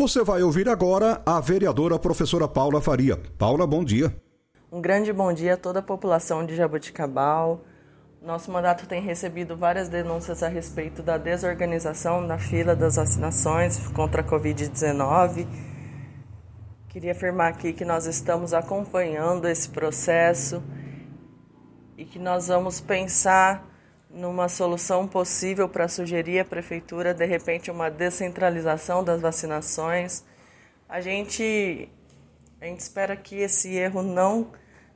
Você vai ouvir agora a vereadora professora Paula Faria. Paula, bom dia. Um grande bom dia a toda a população de Jabuticabal. Nosso mandato tem recebido várias denúncias a respeito da desorganização na fila das vacinações contra a Covid-19. Queria afirmar aqui que nós estamos acompanhando esse processo e que nós vamos pensar numa solução possível para sugerir à prefeitura, de repente, uma descentralização das vacinações. A gente, a gente espera que esse erro não,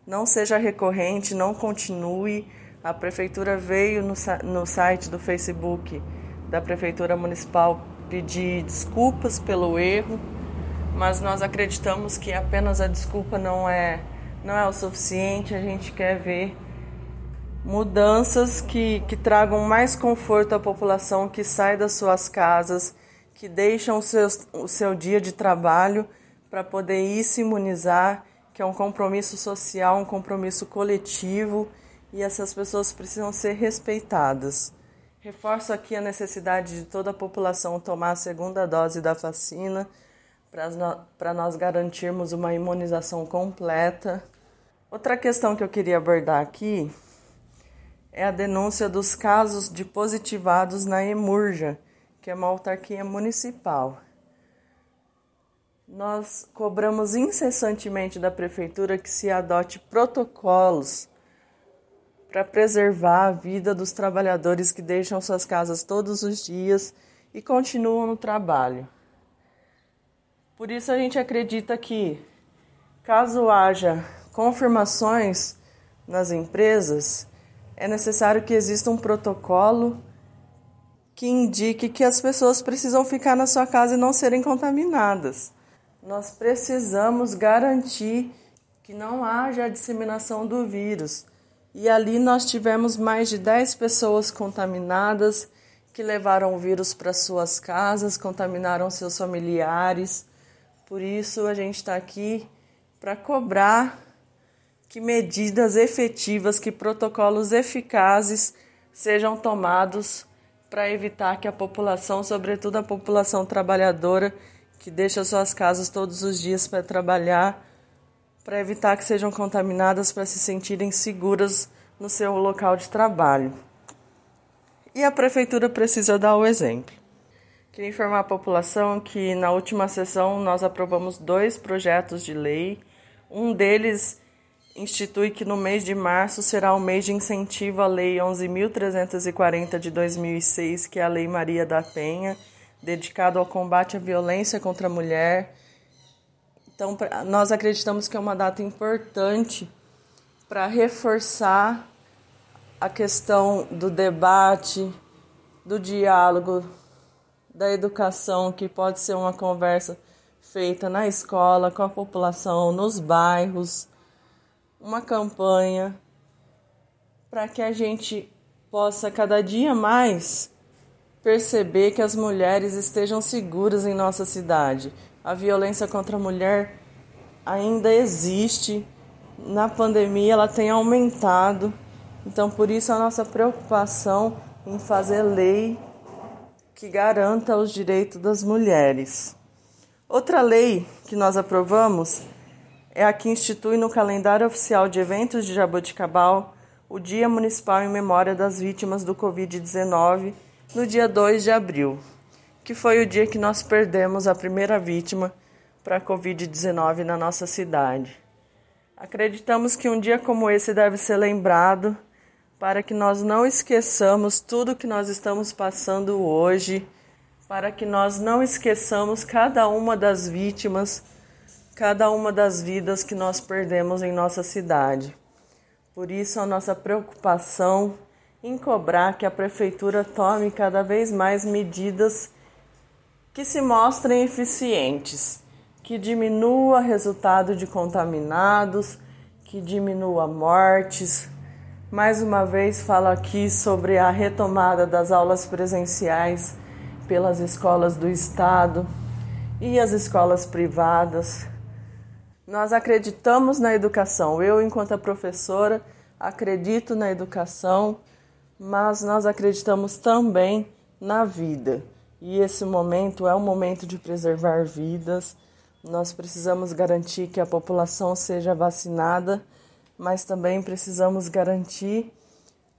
não seja recorrente, não continue. A prefeitura veio no, no site do Facebook da Prefeitura Municipal pedir desculpas pelo erro, mas nós acreditamos que apenas a desculpa não é, não é o suficiente. A gente quer ver mudanças que, que tragam mais conforto à população que sai das suas casas, que deixam o seu, o seu dia de trabalho para poder ir se imunizar, que é um compromisso social, um compromisso coletivo e essas pessoas precisam ser respeitadas. Reforço aqui a necessidade de toda a população tomar a segunda dose da vacina para nós garantirmos uma imunização completa. Outra questão que eu queria abordar aqui é a denúncia dos casos de positivados na Emurja, que é uma autarquia municipal. Nós cobramos incessantemente da prefeitura que se adote protocolos para preservar a vida dos trabalhadores que deixam suas casas todos os dias e continuam no trabalho. Por isso a gente acredita que, caso haja confirmações nas empresas, é necessário que exista um protocolo que indique que as pessoas precisam ficar na sua casa e não serem contaminadas. Nós precisamos garantir que não haja a disseminação do vírus. E ali nós tivemos mais de 10 pessoas contaminadas que levaram o vírus para suas casas, contaminaram seus familiares. Por isso a gente está aqui para cobrar que medidas efetivas, que protocolos eficazes sejam tomados para evitar que a população, sobretudo a população trabalhadora, que deixa suas casas todos os dias para trabalhar, para evitar que sejam contaminadas, para se sentirem seguras no seu local de trabalho. E a prefeitura precisa dar o exemplo. Queria informar a população que na última sessão nós aprovamos dois projetos de lei. Um deles institui que no mês de março será o mês de incentivo à Lei 11.340 de 2006, que é a Lei Maria da Penha, dedicado ao combate à violência contra a mulher. Então, nós acreditamos que é uma data importante para reforçar a questão do debate, do diálogo, da educação, que pode ser uma conversa feita na escola, com a população, nos bairros uma campanha para que a gente possa cada dia mais perceber que as mulheres estejam seguras em nossa cidade. A violência contra a mulher ainda existe. Na pandemia ela tem aumentado. Então por isso a nossa preocupação em fazer lei que garanta os direitos das mulheres. Outra lei que nós aprovamos é a que institui no calendário oficial de eventos de Jaboticabal o Dia Municipal em Memória das Vítimas do Covid-19, no dia 2 de abril, que foi o dia que nós perdemos a primeira vítima para a Covid-19 na nossa cidade. Acreditamos que um dia como esse deve ser lembrado para que nós não esqueçamos tudo que nós estamos passando hoje, para que nós não esqueçamos cada uma das vítimas cada uma das vidas que nós perdemos em nossa cidade. Por isso, a nossa preocupação em cobrar que a Prefeitura tome cada vez mais medidas que se mostrem eficientes, que diminua o resultado de contaminados, que diminua mortes. Mais uma vez falo aqui sobre a retomada das aulas presenciais pelas escolas do estado e as escolas privadas. Nós acreditamos na educação. Eu, enquanto professora, acredito na educação, mas nós acreditamos também na vida. E esse momento é um momento de preservar vidas. Nós precisamos garantir que a população seja vacinada, mas também precisamos garantir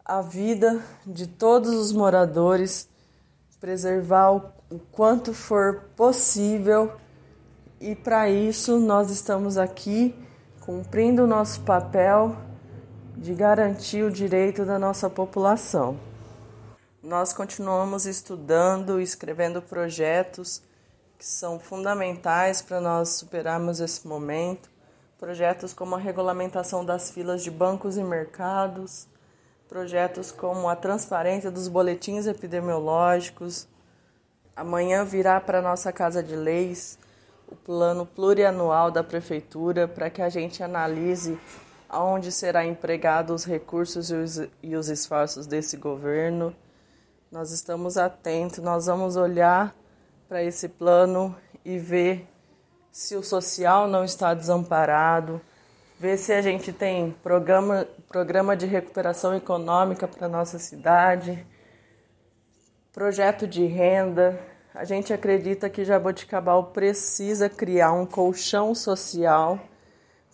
a vida de todos os moradores, preservar o, quanto for possível. E para isso nós estamos aqui cumprindo o nosso papel de garantir o direito da nossa população. Nós continuamos estudando escrevendo projetos que são fundamentais para nós superarmos esse momento. Projetos como a regulamentação das filas de bancos e mercados, projetos como a transparência dos boletins epidemiológicos. Amanhã virá para a nossa Casa de Leis o plano plurianual da Prefeitura para que a gente analise aonde será empregado os recursos e os, e os esforços desse governo. Nós estamos atentos, nós vamos olhar para esse plano e ver se o social não está desamparado, ver se a gente tem programa, programa de recuperação econômica para nossa cidade, projeto de renda. A gente acredita que Jaboticabal precisa criar um colchão social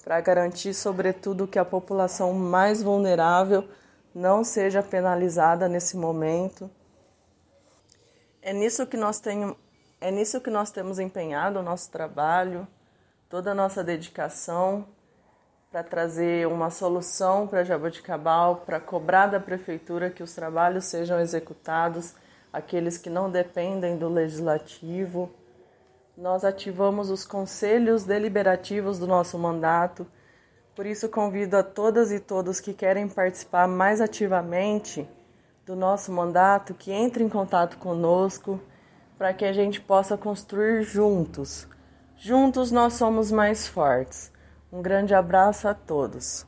para garantir, sobretudo, que a população mais vulnerável não seja penalizada nesse momento. É nisso que nós tenho, é nisso que nós temos empenhado o nosso trabalho, toda a nossa dedicação para trazer uma solução para Jaboticabal, para cobrar da prefeitura que os trabalhos sejam executados, aqueles que não dependem do legislativo nós ativamos os conselhos deliberativos do nosso mandato. Por isso, convido a todas e todos que querem participar mais ativamente do nosso mandato que entrem em contato conosco para que a gente possa construir juntos. Juntos nós somos mais fortes. Um grande abraço a todos.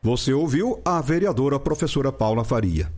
Você ouviu a vereadora professora Paula Faria.